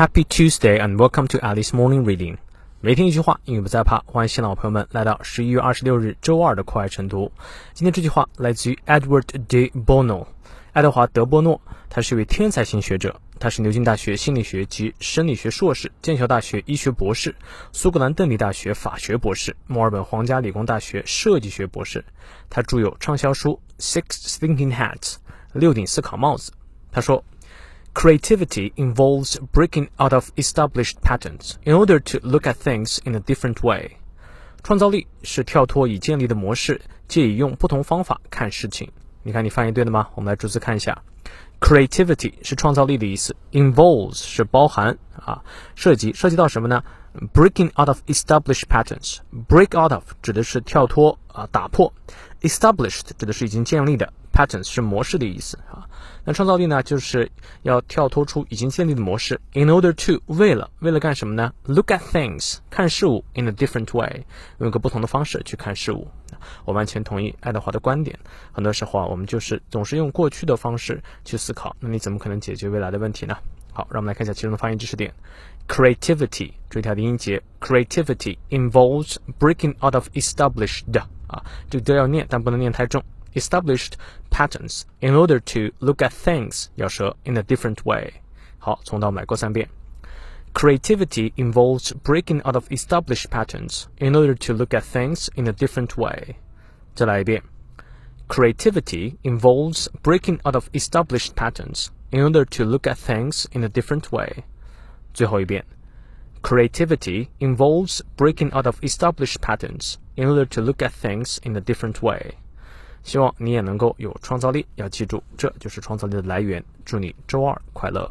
Happy Tuesday and welcome to Alice Morning Reading。每天一句话，英语不再怕。欢迎新老朋友们来到十一月二十六日周二的课外晨读。今天这句话来自于 Edward de Bono，爱德华·德波诺。他是一位天才型学者，他是牛津大学心理学及生理学硕士，剑桥大学医学博士，苏格兰邓迪大学法学博士，墨尔本皇家理工大学设计学博士。他著有畅销书《Six Thinking Hats》六顶思考帽子。他说。Creativity involves breaking out of established patterns in order to look at things in a different way. 创造力是跳脱已建立的模式，借以用不同方法看事情。你看，你翻译对了吗？我们来逐字看一下。Creativity 是创造力的意思，involves 是包含啊，涉及涉及到什么呢？Breaking out of established patterns. Break out of 指的是跳脱啊，打破。Established 指的是已经建立的。 Patterns 是模式的意思啊，那创造力呢，就是要跳脱出已经建立的模式。In order to 为了为了干什么呢？Look at things 看事物 in a different way 用一个不同的方式去看事物。我完全同意爱德华的观点。很多时候啊，我们就是总是用过去的方式去思考，那你怎么可能解决未来的问题呢？好，让我们来看一下其中的发音知识点。Creativity 注意它的音节，Creativity involves breaking out of established 啊，这个都要念，但不能念太重。established patterns in order to look at things 要舌 in a different way。好，从头来过三遍。Creativity involves breaking out of established patterns in order to look at things in a different way. 再来一遍。Creativity involves breaking out of established patterns in order to look at things in a different way. 最后一遍。Creativity involves breaking out of established patterns in order to look at things in a different way. 希望你也能够有创造力。要记住，这就是创造力的来源。祝你周二快乐！